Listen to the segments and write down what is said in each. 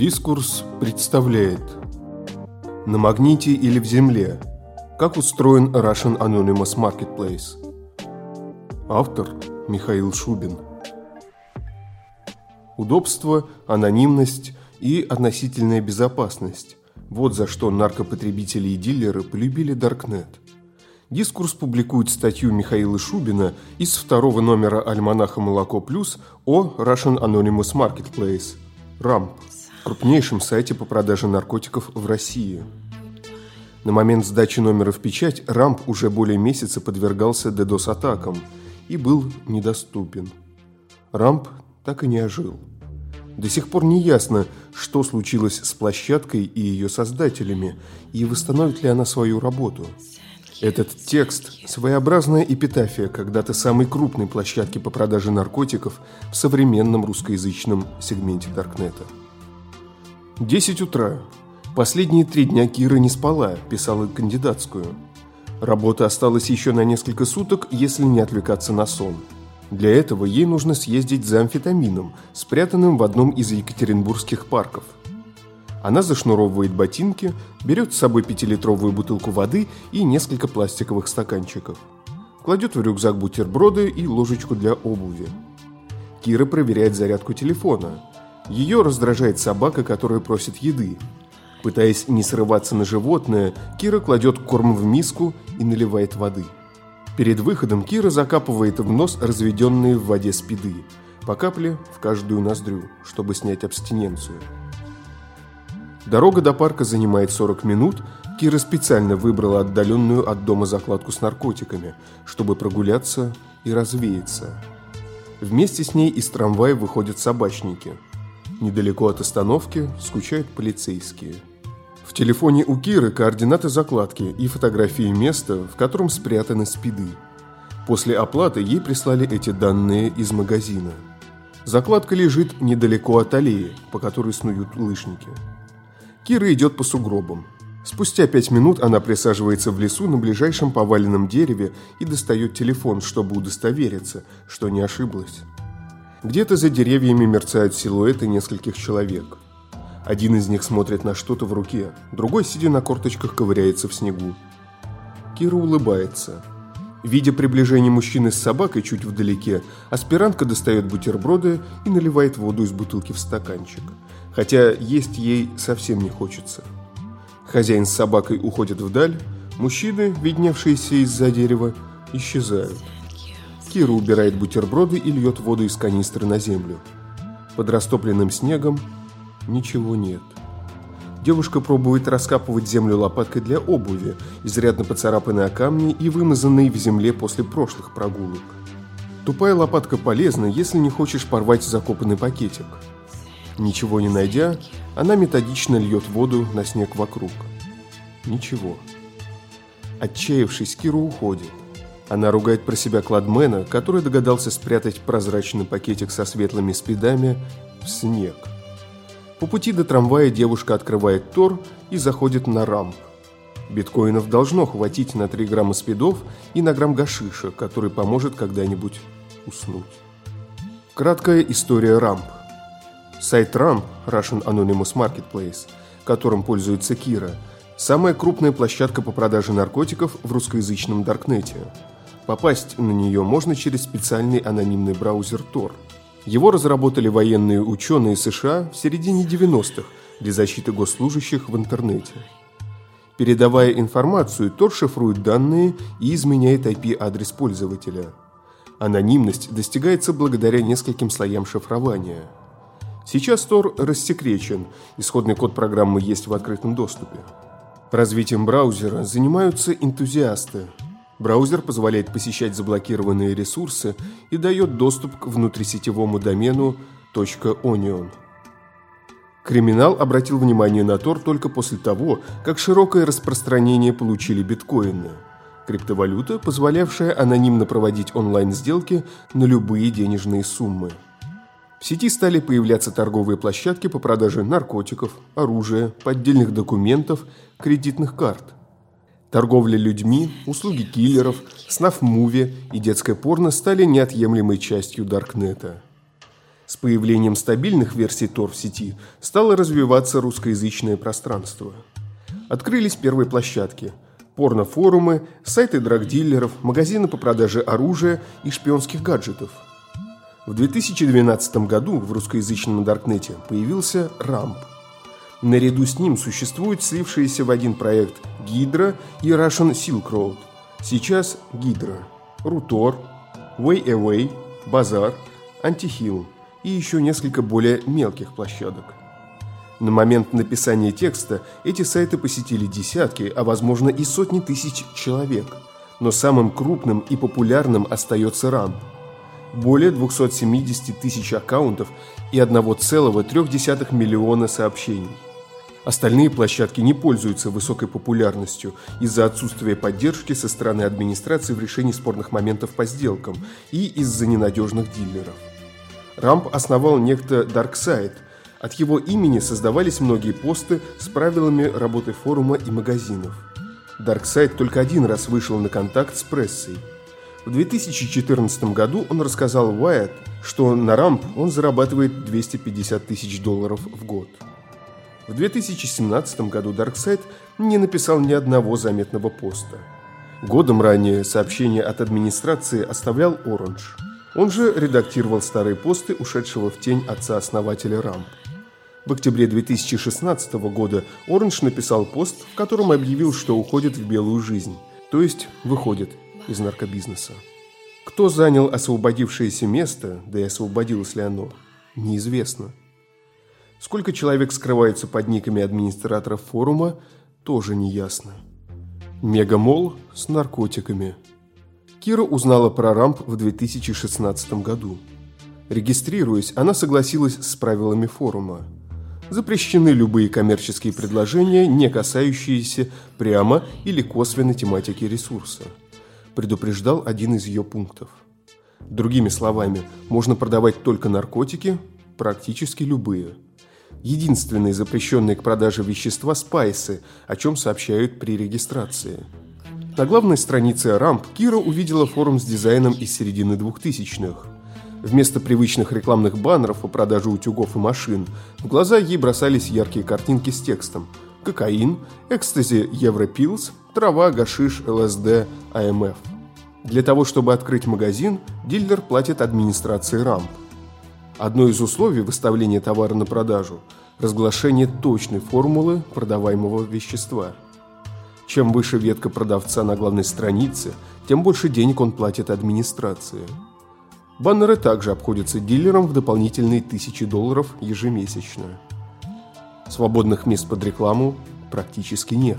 Дискурс представляет. На магните или в земле. Как устроен Russian Anonymous Marketplace? Автор Михаил Шубин. Удобство, анонимность и относительная безопасность – вот за что наркопотребители и дилеры полюбили Даркнет. Дискурс публикует статью Михаила Шубина из второго номера альманаха «Молоко плюс» о Russian Anonymous Marketplace – RAMP крупнейшем сайте по продаже наркотиков в России. На момент сдачи номера в печать рамп уже более месяца подвергался DDoS-атакам и был недоступен. Рамп так и не ожил. До сих пор не ясно, что случилось с площадкой и ее создателями, и восстановит ли она свою работу. Этот текст – своеобразная эпитафия когда-то самой крупной площадки по продаже наркотиков в современном русскоязычном сегменте Даркнета. 10 утра. Последние три дня Кира не спала, писала кандидатскую. Работа осталась еще на несколько суток, если не отвлекаться на сон. Для этого ей нужно съездить за амфетамином, спрятанным в одном из екатеринбургских парков. Она зашнуровывает ботинки, берет с собой пятилитровую бутылку воды и несколько пластиковых стаканчиков. Кладет в рюкзак бутерброды и ложечку для обуви. Кира проверяет зарядку телефона – ее раздражает собака, которая просит еды. Пытаясь не срываться на животное, Кира кладет корм в миску и наливает воды. Перед выходом Кира закапывает в нос разведенные в воде спиды, по капле в каждую ноздрю, чтобы снять абстиненцию. Дорога до парка занимает 40 минут. Кира специально выбрала отдаленную от дома закладку с наркотиками, чтобы прогуляться и развеяться. Вместе с ней из трамвая выходят собачники – Недалеко от остановки скучают полицейские. В телефоне у Киры координаты закладки и фотографии места, в котором спрятаны спиды. После оплаты ей прислали эти данные из магазина. Закладка лежит недалеко от аллеи, по которой снуют лыжники. Кира идет по сугробам. Спустя пять минут она присаживается в лесу на ближайшем поваленном дереве и достает телефон, чтобы удостовериться, что не ошиблась. Где-то за деревьями мерцают силуэты нескольких человек. Один из них смотрит на что-то в руке, другой, сидя на корточках, ковыряется в снегу. Кира улыбается. Видя приближение мужчины с собакой чуть вдалеке, аспирантка достает бутерброды и наливает воду из бутылки в стаканчик. Хотя есть ей совсем не хочется. Хозяин с собакой уходит вдаль, мужчины, видневшиеся из-за дерева, исчезают. Кира убирает бутерброды и льет воду из канистры на землю. Под растопленным снегом ничего нет. Девушка пробует раскапывать землю лопаткой для обуви, изрядно поцарапанной о камни и вымазанной в земле после прошлых прогулок. Тупая лопатка полезна, если не хочешь порвать закопанный пакетик. Ничего не найдя, она методично льет воду на снег вокруг. Ничего. Отчаявшись, Кира уходит. Она ругает про себя кладмена, который догадался спрятать прозрачный пакетик со светлыми спидами в снег. По пути до трамвая девушка открывает тор и заходит на рамп. Биткоинов должно хватить на 3 грамма спидов и на грамм гашиша, который поможет когда-нибудь уснуть. Краткая история рамп. Сайт рамп, Russian Anonymous Marketplace, которым пользуется Кира, самая крупная площадка по продаже наркотиков в русскоязычном Даркнете – Попасть на нее можно через специальный анонимный браузер Tor. Его разработали военные ученые США в середине 90-х для защиты госслужащих в интернете. Передавая информацию, Tor шифрует данные и изменяет IP-адрес пользователя. Анонимность достигается благодаря нескольким слоям шифрования. Сейчас Tor рассекречен, исходный код программы есть в открытом доступе. Развитием браузера занимаются энтузиасты – Браузер позволяет посещать заблокированные ресурсы и дает доступ к внутрисетевому домену .onion. Криминал обратил внимание на Тор только после того, как широкое распространение получили биткоины – криптовалюта, позволявшая анонимно проводить онлайн-сделки на любые денежные суммы. В сети стали появляться торговые площадки по продаже наркотиков, оружия, поддельных документов, кредитных карт – Торговля людьми, услуги киллеров, снаф-муви и детское порно стали неотъемлемой частью Даркнета. С появлением стабильных версий Tor в сети стало развиваться русскоязычное пространство. Открылись первые площадки – порнофорумы, сайты драгдиллеров, магазины по продаже оружия и шпионских гаджетов. В 2012 году в русскоязычном Даркнете появился Рамп. Наряду с ним существуют слившиеся в один проект Гидра и Russian Silk Road. Сейчас Гидра, Рутор, Way Away, Базар, Антихилл и еще несколько более мелких площадок. На момент написания текста эти сайты посетили десятки, а возможно и сотни тысяч человек. Но самым крупным и популярным остается РАН. Более 270 тысяч аккаунтов и 1,3 миллиона сообщений. Остальные площадки не пользуются высокой популярностью из-за отсутствия поддержки со стороны администрации в решении спорных моментов по сделкам и из-за ненадежных дилеров. Рамп основал некто Darkside. От его имени создавались многие посты с правилами работы форума и магазинов. Darkside только один раз вышел на контакт с прессой. В 2014 году он рассказал Wyatt, что на Рамп он зарабатывает 250 тысяч долларов в год. В 2017 году Darkside не написал ни одного заметного поста. Годом ранее сообщение от администрации оставлял Orange – он же редактировал старые посты ушедшего в тень отца-основателя РАМП. В октябре 2016 года Оранж написал пост, в котором объявил, что уходит в белую жизнь, то есть выходит из наркобизнеса. Кто занял освободившееся место, да и освободилось ли оно, неизвестно. Сколько человек скрывается под никами администраторов форума, тоже неясно. Мегамол с наркотиками – Кира узнала про рамп в 2016 году. Регистрируясь, она согласилась с правилами форума. Запрещены любые коммерческие предложения, не касающиеся прямо или косвенно тематики ресурса. Предупреждал один из ее пунктов. Другими словами, можно продавать только наркотики, практически любые. Единственные запрещенные к продаже вещества – спайсы, о чем сообщают при регистрации – на главной странице Рамп Кира увидела форум с дизайном из середины 2000-х. Вместо привычных рекламных баннеров по продаже утюгов и машин в глаза ей бросались яркие картинки с текстом «Кокаин», «Экстази Европилс», «Трава», «Гашиш», «ЛСД», «АМФ». Для того, чтобы открыть магазин, дилер платит администрации рамп. Одно из условий выставления товара на продажу – разглашение точной формулы продаваемого вещества – чем выше ветка продавца на главной странице, тем больше денег он платит администрации. Баннеры также обходятся дилерам в дополнительные тысячи долларов ежемесячно. Свободных мест под рекламу практически нет.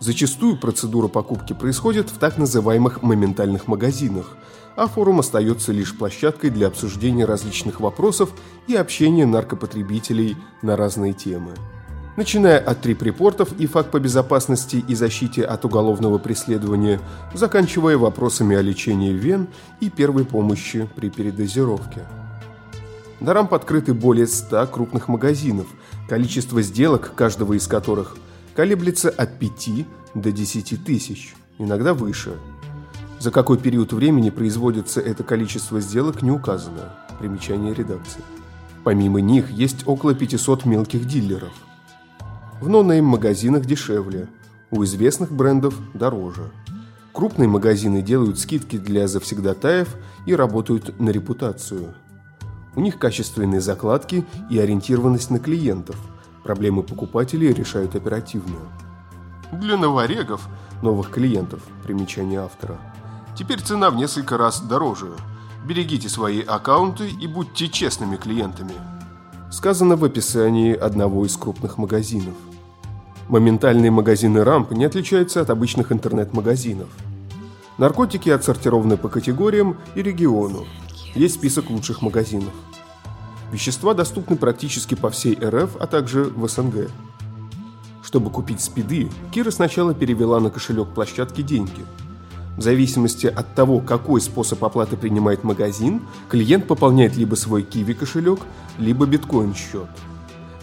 Зачастую процедура покупки происходит в так называемых моментальных магазинах, а форум остается лишь площадкой для обсуждения различных вопросов и общения наркопотребителей на разные темы начиная от трип-репортов и факт по безопасности и защите от уголовного преследования, заканчивая вопросами о лечении вен и первой помощи при передозировке. На рамп открыты более 100 крупных магазинов, количество сделок каждого из которых колеблется от 5 до 10 тысяч, иногда выше. За какой период времени производится это количество сделок не указано. Примечание редакции. Помимо них есть около 500 мелких дилеров – в ноунейм-магазинах дешевле, у известных брендов дороже. Крупные магазины делают скидки для завсегдатаев и работают на репутацию. У них качественные закладки и ориентированность на клиентов. Проблемы покупателей решают оперативно. Для новорегов, новых клиентов, примечание автора, теперь цена в несколько раз дороже. Берегите свои аккаунты и будьте честными клиентами. Сказано в описании одного из крупных магазинов. Моментальные магазины рамп не отличаются от обычных интернет-магазинов. Наркотики отсортированы по категориям и региону. Есть список лучших магазинов. Вещества доступны практически по всей РФ, а также в СНГ. Чтобы купить спиды, Кира сначала перевела на кошелек площадки деньги. В зависимости от того, какой способ оплаты принимает магазин, клиент пополняет либо свой киви кошелек, либо биткоин счет –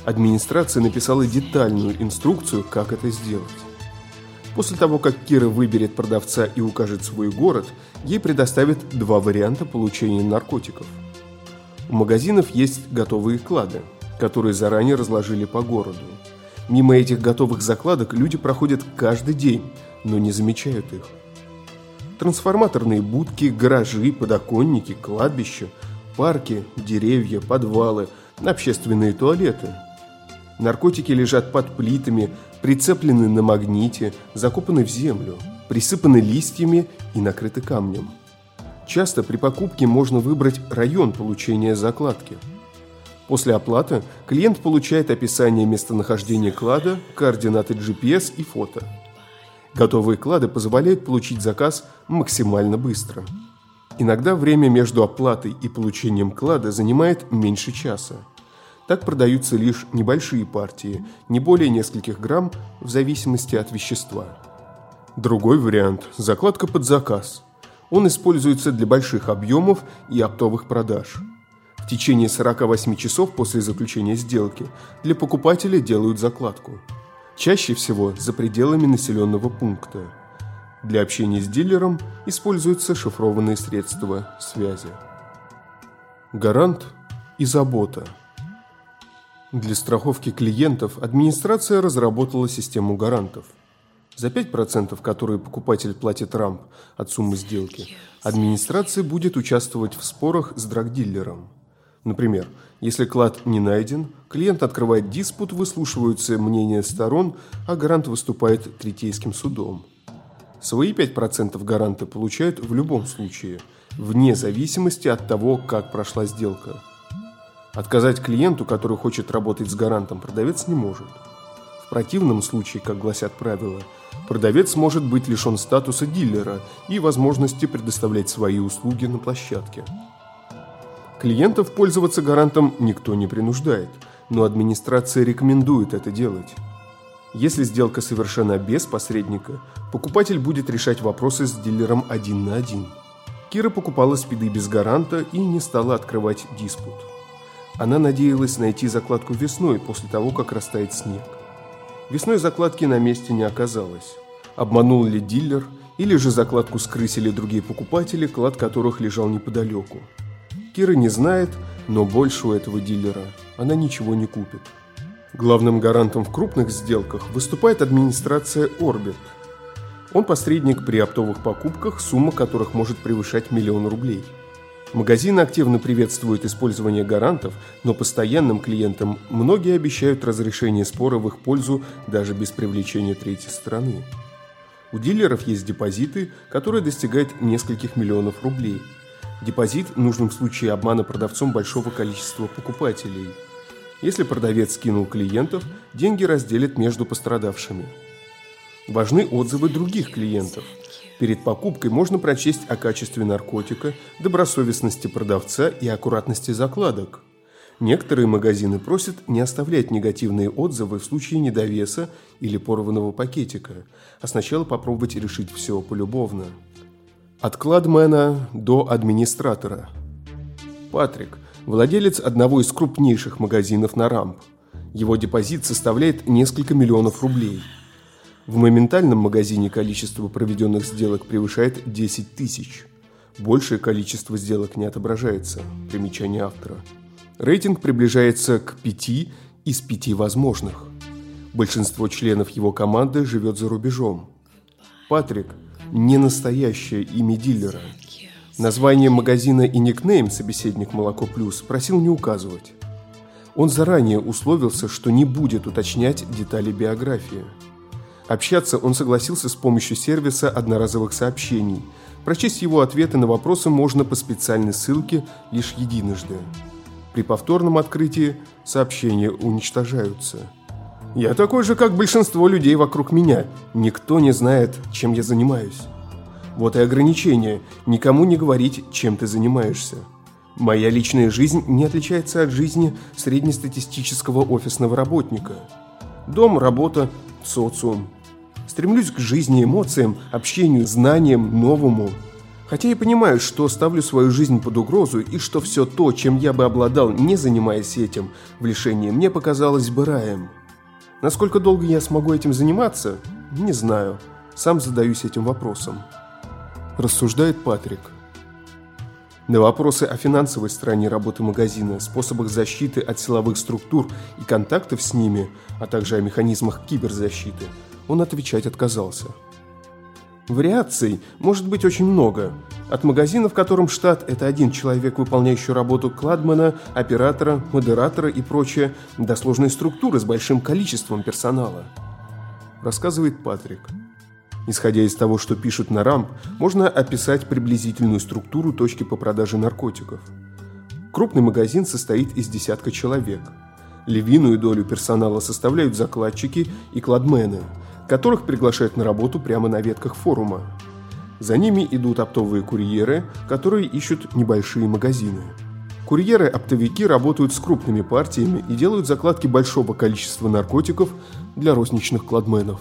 администрация написала детальную инструкцию, как это сделать. После того, как Кира выберет продавца и укажет свой город, ей предоставят два варианта получения наркотиков. У магазинов есть готовые клады, которые заранее разложили по городу. Мимо этих готовых закладок люди проходят каждый день, но не замечают их. Трансформаторные будки, гаражи, подоконники, кладбища, парки, деревья, подвалы, общественные туалеты. Наркотики лежат под плитами, прицеплены на магните, закопаны в землю, присыпаны листьями и накрыты камнем. Часто при покупке можно выбрать район получения закладки. После оплаты клиент получает описание местонахождения клада, координаты GPS и фото. Готовые клады позволяют получить заказ максимально быстро. Иногда время между оплатой и получением клада занимает меньше часа. Так продаются лишь небольшие партии, не более нескольких грамм, в зависимости от вещества. Другой вариант – закладка под заказ. Он используется для больших объемов и оптовых продаж. В течение 48 часов после заключения сделки для покупателя делают закладку. Чаще всего за пределами населенного пункта. Для общения с дилером используются шифрованные средства связи. Гарант и забота. Для страховки клиентов администрация разработала систему гарантов. За 5%, которые покупатель платит рамп от суммы сделки, администрация будет участвовать в спорах с драгдиллером. Например, если клад не найден, клиент открывает диспут, выслушиваются мнения сторон, а гарант выступает третейским судом – Свои 5% гаранты получают в любом случае, вне зависимости от того, как прошла сделка. Отказать клиенту, который хочет работать с гарантом, продавец не может. В противном случае, как гласят правила, продавец может быть лишен статуса дилера и возможности предоставлять свои услуги на площадке. Клиентов пользоваться гарантом никто не принуждает, но администрация рекомендует это делать. Если сделка совершена без посредника, покупатель будет решать вопросы с дилером один на один. Кира покупала спиды без гаранта и не стала открывать диспут. Она надеялась найти закладку весной после того, как растает снег. Весной закладки на месте не оказалось. Обманул ли дилер, или же закладку скрысили другие покупатели, клад которых лежал неподалеку. Кира не знает, но больше у этого дилера она ничего не купит. Главным гарантом в крупных сделках выступает администрация Orbit. Он посредник при оптовых покупках, сумма которых может превышать миллион рублей. Магазины активно приветствуют использование гарантов, но постоянным клиентам многие обещают разрешение спора в их пользу даже без привлечения третьей стороны. У дилеров есть депозиты, которые достигают нескольких миллионов рублей. Депозит в случае обмана продавцом большого количества покупателей – если продавец скинул клиентов, деньги разделят между пострадавшими. Важны отзывы других клиентов. Перед покупкой можно прочесть о качестве наркотика, добросовестности продавца и аккуратности закладок. Некоторые магазины просят не оставлять негативные отзывы в случае недовеса или порванного пакетика, а сначала попробовать решить все полюбовно. От кладмена до администратора. Патрик, владелец одного из крупнейших магазинов на Рамп. Его депозит составляет несколько миллионов рублей. В моментальном магазине количество проведенных сделок превышает 10 тысяч. Большее количество сделок не отображается. Примечание автора. Рейтинг приближается к 5 из 5 возможных. Большинство членов его команды живет за рубежом. Патрик – не настоящее имя дилера – Название магазина и никнейм собеседник «Молоко Плюс» просил не указывать. Он заранее условился, что не будет уточнять детали биографии. Общаться он согласился с помощью сервиса одноразовых сообщений. Прочесть его ответы на вопросы можно по специальной ссылке лишь единожды. При повторном открытии сообщения уничтожаются. «Я такой же, как большинство людей вокруг меня. Никто не знает, чем я занимаюсь». Вот и ограничение – никому не говорить, чем ты занимаешься. Моя личная жизнь не отличается от жизни среднестатистического офисного работника. Дом, работа, социум. Стремлюсь к жизни, эмоциям, общению, знаниям, новому. Хотя и понимаю, что ставлю свою жизнь под угрозу и что все то, чем я бы обладал, не занимаясь этим, в лишении, мне показалось бы раем. Насколько долго я смогу этим заниматься, не знаю. Сам задаюсь этим вопросом рассуждает Патрик. На вопросы о финансовой стороне работы магазина, способах защиты от силовых структур и контактов с ними, а также о механизмах киберзащиты, он отвечать отказался. Вариаций может быть очень много. От магазина, в котором штат – это один человек, выполняющий работу кладмена, оператора, модератора и прочее, до сложной структуры с большим количеством персонала. Рассказывает Патрик. Исходя из того, что пишут на рамп, можно описать приблизительную структуру точки по продаже наркотиков. Крупный магазин состоит из десятка человек. Львиную долю персонала составляют закладчики и кладмены, которых приглашают на работу прямо на ветках форума. За ними идут оптовые курьеры, которые ищут небольшие магазины. Курьеры-оптовики работают с крупными партиями и делают закладки большого количества наркотиков для розничных кладменов.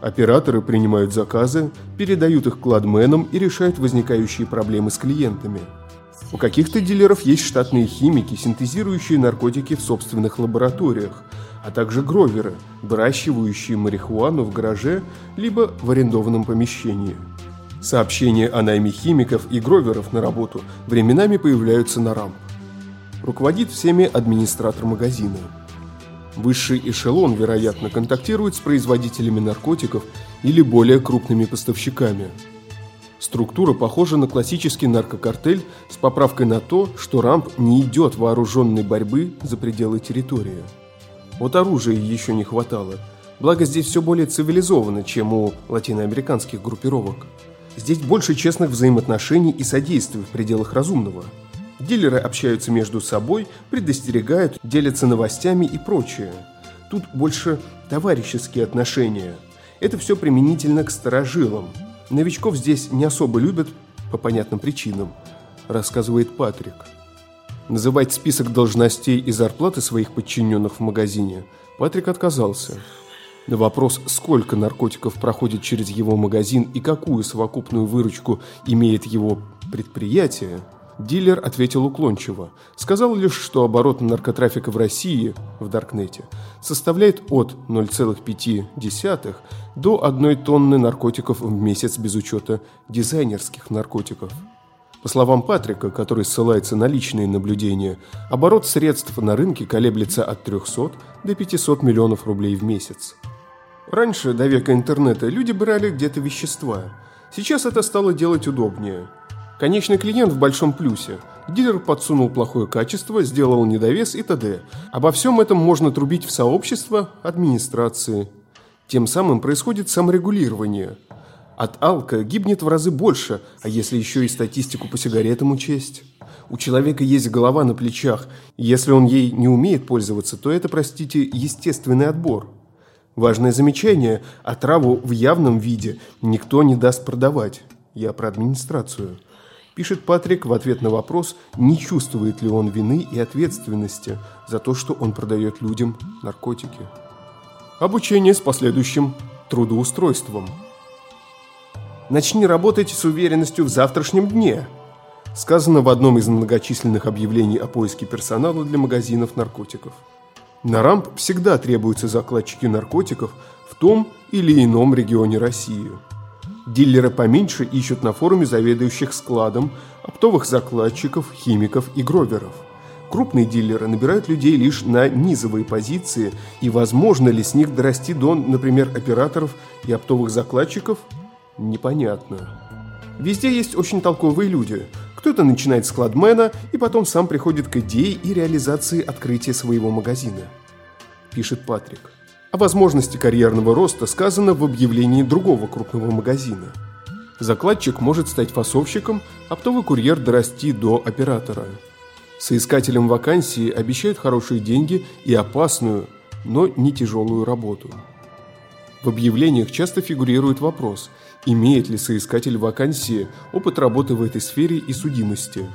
Операторы принимают заказы, передают их кладменам и решают возникающие проблемы с клиентами. У каких-то дилеров есть штатные химики, синтезирующие наркотики в собственных лабораториях, а также гроверы, выращивающие марихуану в гараже либо в арендованном помещении. Сообщения о найме химиков и гроверов на работу временами появляются на рамп. Руководит всеми администратор магазина – Высший эшелон, вероятно, контактирует с производителями наркотиков или более крупными поставщиками. Структура похожа на классический наркокартель с поправкой на то, что рамп не идет вооруженной борьбы за пределы территории. Вот оружия еще не хватало, благо здесь все более цивилизовано, чем у латиноамериканских группировок. Здесь больше честных взаимоотношений и содействия в пределах разумного – Дилеры общаются между собой, предостерегают, делятся новостями и прочее. Тут больше товарищеские отношения. Это все применительно к старожилам. Новичков здесь не особо любят по понятным причинам, рассказывает Патрик. Называть список должностей и зарплаты своих подчиненных в магазине Патрик отказался. На вопрос, сколько наркотиков проходит через его магазин и какую совокупную выручку имеет его предприятие, Дилер ответил уклончиво. Сказал лишь, что оборот наркотрафика в России, в Даркнете, составляет от 0,5 до 1 тонны наркотиков в месяц без учета дизайнерских наркотиков. По словам Патрика, который ссылается на личные наблюдения, оборот средств на рынке колеблется от 300 до 500 миллионов рублей в месяц. Раньше, до века интернета, люди брали где-то вещества. Сейчас это стало делать удобнее – Конечный клиент в большом плюсе. Дилер подсунул плохое качество, сделал недовес и т.д. Обо всем этом можно трубить в сообщество администрации. Тем самым происходит саморегулирование. От алка гибнет в разы больше, а если еще и статистику по сигаретам учесть? У человека есть голова на плечах, если он ей не умеет пользоваться, то это, простите, естественный отбор. Важное замечание – отраву в явном виде никто не даст продавать. Я про администрацию – Пишет Патрик в ответ на вопрос, не чувствует ли он вины и ответственности за то, что он продает людям наркотики. Обучение с последующим трудоустройством. Начни работать с уверенностью в завтрашнем дне. Сказано в одном из многочисленных объявлений о поиске персонала для магазинов наркотиков. На рамп всегда требуются закладчики наркотиков в том или ином регионе России – Дилеры поменьше ищут на форуме заведующих складом, оптовых закладчиков, химиков и гроверов. Крупные дилеры набирают людей лишь на низовые позиции, и возможно ли с них дорасти до, например, операторов и оптовых закладчиков, непонятно. Везде есть очень толковые люди. Кто-то начинает с кладмена и потом сам приходит к идее и реализации открытия своего магазина. Пишет Патрик. О возможности карьерного роста сказано в объявлении другого крупного магазина. Закладчик может стать фасовщиком, оптовый курьер дорасти до оператора. Соискателям вакансии обещают хорошие деньги и опасную, но не тяжелую работу. В объявлениях часто фигурирует вопрос, имеет ли соискатель вакансии опыт работы в этой сфере и судимости.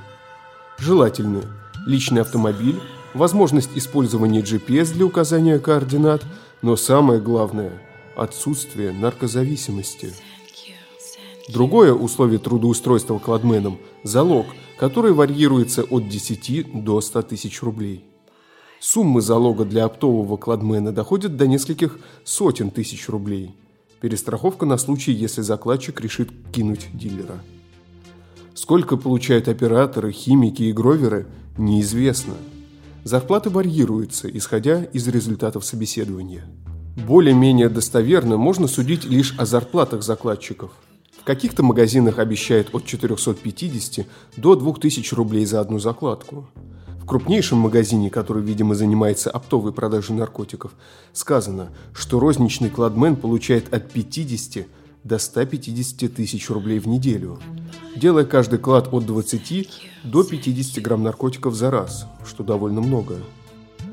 Желательно личный автомобиль, возможность использования GPS для указания координат – но самое главное – отсутствие наркозависимости. Другое условие трудоустройства кладменом – залог, который варьируется от 10 до 100 тысяч рублей. Суммы залога для оптового кладмена доходят до нескольких сотен тысяч рублей. Перестраховка на случай, если закладчик решит кинуть дилера. Сколько получают операторы, химики и гроверы, неизвестно. Зарплаты варьируются, исходя из результатов собеседования. Более-менее достоверно можно судить лишь о зарплатах закладчиков. Каких-то магазинах обещают от 450 до 2000 рублей за одну закладку. В крупнейшем магазине, который, видимо, занимается оптовой продажей наркотиков, сказано, что розничный кладмен получает от 50 до 150 тысяч рублей в неделю, делая каждый клад от 20 до 50 грамм наркотиков за раз, что довольно много.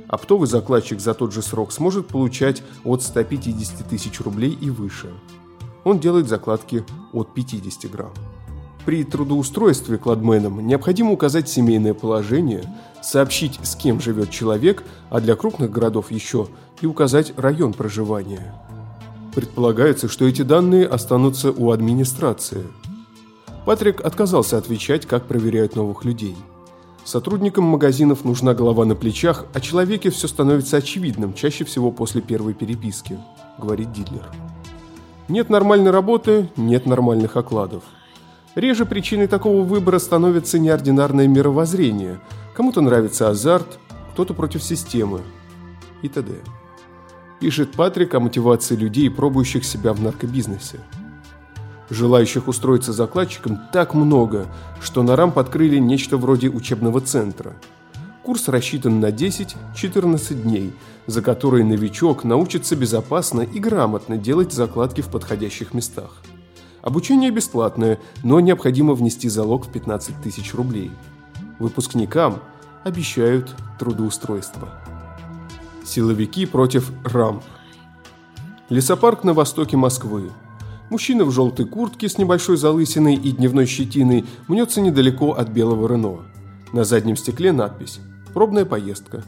Оптовый закладчик за тот же срок сможет получать от 150 тысяч рублей и выше. Он делает закладки от 50 грамм. При трудоустройстве кладменом необходимо указать семейное положение, сообщить, с кем живет человек, а для крупных городов еще и указать район проживания. Предполагается, что эти данные останутся у администрации. Патрик отказался отвечать, как проверяют новых людей. Сотрудникам магазинов нужна голова на плечах, а человеке все становится очевидным, чаще всего после первой переписки, говорит дилер. Нет нормальной работы, нет нормальных окладов. Реже причиной такого выбора становится неординарное мировоззрение. Кому-то нравится азарт, кто-то против системы и т.д пишет Патрик о мотивации людей, пробующих себя в наркобизнесе. Желающих устроиться закладчиком так много, что на РАМП открыли нечто вроде учебного центра. Курс рассчитан на 10-14 дней, за которые новичок научится безопасно и грамотно делать закладки в подходящих местах. Обучение бесплатное, но необходимо внести залог в 15 тысяч рублей. Выпускникам обещают трудоустройство. Силовики против рамп. Лесопарк на востоке Москвы. Мужчина в желтой куртке с небольшой залысиной и дневной щетиной мнется недалеко от белого Рено. На заднем стекле надпись «Пробная поездка».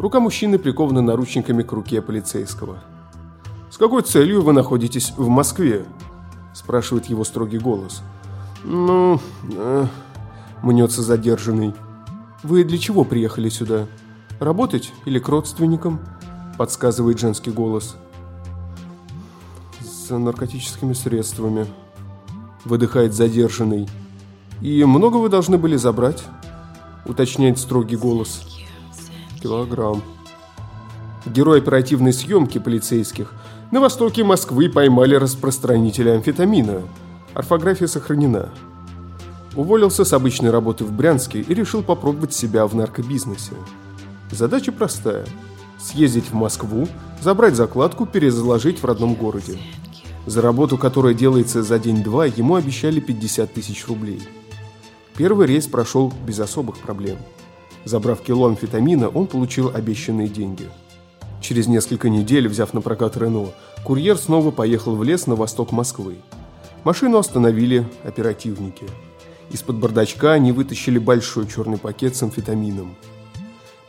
Рука мужчины прикована наручниками к руке полицейского. «С какой целью вы находитесь в Москве?» – спрашивает его строгий голос. «Ну...» э, – мнется задержанный. «Вы для чего приехали сюда?» Работать или к родственникам?» – подсказывает женский голос. «За наркотическими средствами», – выдыхает задержанный. «И много вы должны были забрать?» – уточняет строгий голос. «Килограмм». Герой оперативной съемки полицейских на востоке Москвы поймали распространителя амфетамина. Орфография сохранена. Уволился с обычной работы в Брянске и решил попробовать себя в наркобизнесе. Задача простая – съездить в Москву, забрать закладку, перезаложить в родном городе. За работу, которая делается за день-два, ему обещали 50 тысяч рублей. Первый рейс прошел без особых проблем. Забрав кило амфетамина, он получил обещанные деньги. Через несколько недель, взяв на прокат Рено, курьер снова поехал в лес на восток Москвы. Машину остановили оперативники. Из-под бардачка они вытащили большой черный пакет с амфетамином –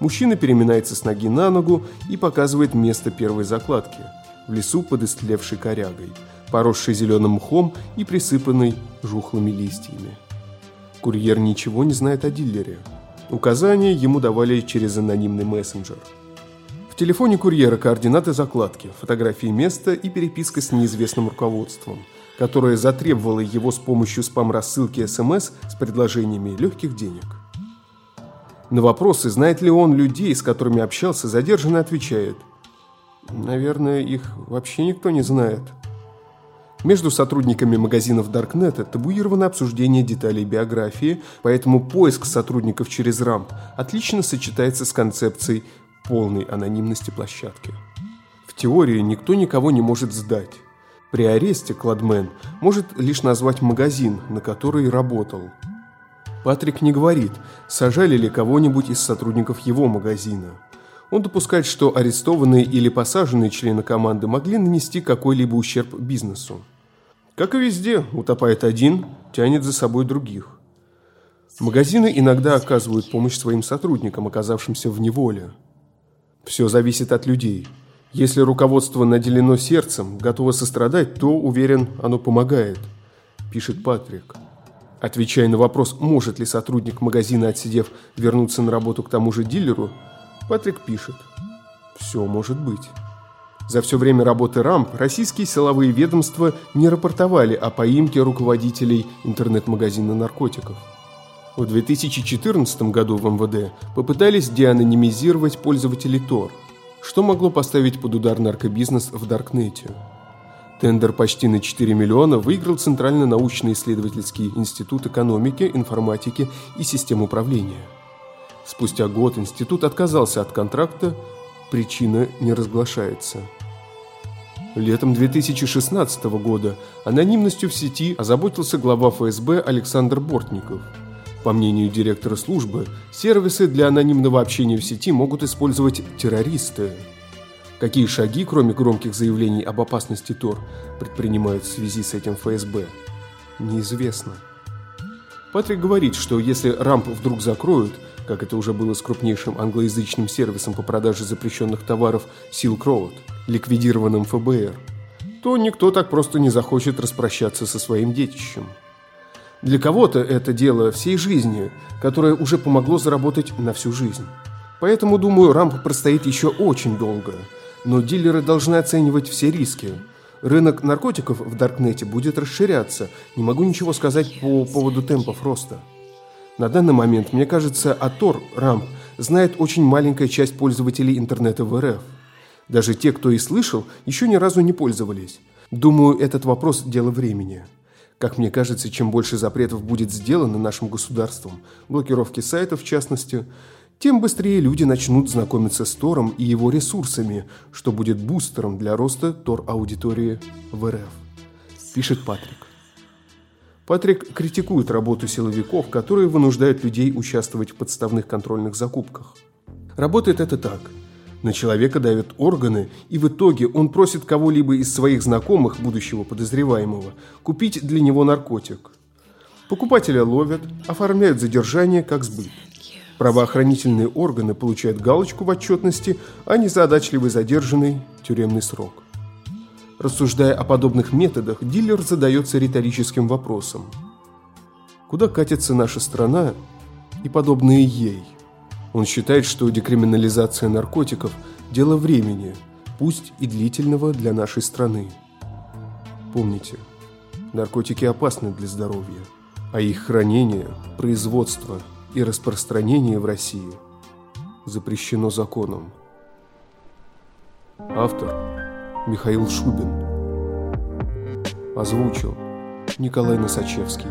Мужчина переминается с ноги на ногу и показывает место первой закладки в лесу под истлевшей корягой, поросшей зеленым мхом и присыпанной жухлыми листьями. Курьер ничего не знает о дилере. Указания ему давали через анонимный мессенджер. В телефоне курьера координаты закладки, фотографии места и переписка с неизвестным руководством, которое затребовало его с помощью спам-рассылки СМС с предложениями легких денег. На вопросы, знает ли он людей, с которыми общался, задержанный отвечает. Наверное, их вообще никто не знает. Между сотрудниками магазинов Даркнета табуировано обсуждение деталей биографии, поэтому поиск сотрудников через рамп отлично сочетается с концепцией полной анонимности площадки. В теории никто никого не может сдать. При аресте Кладмен может лишь назвать магазин, на который работал – Патрик не говорит, сажали ли кого-нибудь из сотрудников его магазина. Он допускает, что арестованные или посаженные члены команды могли нанести какой-либо ущерб бизнесу. Как и везде, утопает один, тянет за собой других. Магазины иногда оказывают помощь своим сотрудникам, оказавшимся в неволе. Все зависит от людей. Если руководство наделено сердцем, готово сострадать, то, уверен, оно помогает, пишет Патрик. Отвечая на вопрос, может ли сотрудник магазина, отсидев, вернуться на работу к тому же дилеру, Патрик пишет «Все может быть». За все время работы РАМП российские силовые ведомства не рапортовали о поимке руководителей интернет-магазина наркотиков. В 2014 году в МВД попытались деанонимизировать пользователей Tor, что могло поставить под удар наркобизнес в Даркнете. Тендер почти на 4 миллиона выиграл Центральный научно-исследовательский институт экономики, информатики и систем управления. Спустя год институт отказался от контракта, причина не разглашается. Летом 2016 года анонимностью в сети озаботился глава ФСБ Александр Бортников. По мнению директора службы, сервисы для анонимного общения в сети могут использовать террористы. Какие шаги, кроме громких заявлений об опасности Тор, предпринимают в связи с этим ФСБ, неизвестно. Патрик говорит, что если рамп вдруг закроют, как это уже было с крупнейшим англоязычным сервисом по продаже запрещенных товаров Silk Road, ликвидированным ФБР, то никто так просто не захочет распрощаться со своим детищем. Для кого-то это дело всей жизни, которое уже помогло заработать на всю жизнь. Поэтому, думаю, рампа простоит еще очень долго. Но дилеры должны оценивать все риски. Рынок наркотиков в Даркнете будет расширяться. Не могу ничего сказать по поводу темпов роста. На данный момент, мне кажется, Атор, Рамп, знает очень маленькая часть пользователей интернета в РФ. Даже те, кто и слышал, еще ни разу не пользовались. Думаю, этот вопрос – дело времени. Как мне кажется, чем больше запретов будет сделано нашим государством, блокировки сайтов в частности, тем быстрее люди начнут знакомиться с Тором и его ресурсами, что будет бустером для роста Тор-аудитории в РФ. Пишет Патрик. Патрик критикует работу силовиков, которые вынуждают людей участвовать в подставных контрольных закупках. Работает это так. На человека давят органы, и в итоге он просит кого-либо из своих знакомых, будущего подозреваемого, купить для него наркотик. Покупателя ловят, оформляют задержание как сбыт. Правоохранительные органы получают галочку в отчетности, а незадачливый задержанный – тюремный срок. Рассуждая о подобных методах, дилер задается риторическим вопросом. Куда катится наша страна и подобные ей? Он считает, что декриминализация наркотиков – дело времени, пусть и длительного для нашей страны. Помните, наркотики опасны для здоровья, а их хранение, производство и распространение в России запрещено законом. Автор – Михаил Шубин. Озвучил Николай Носачевский.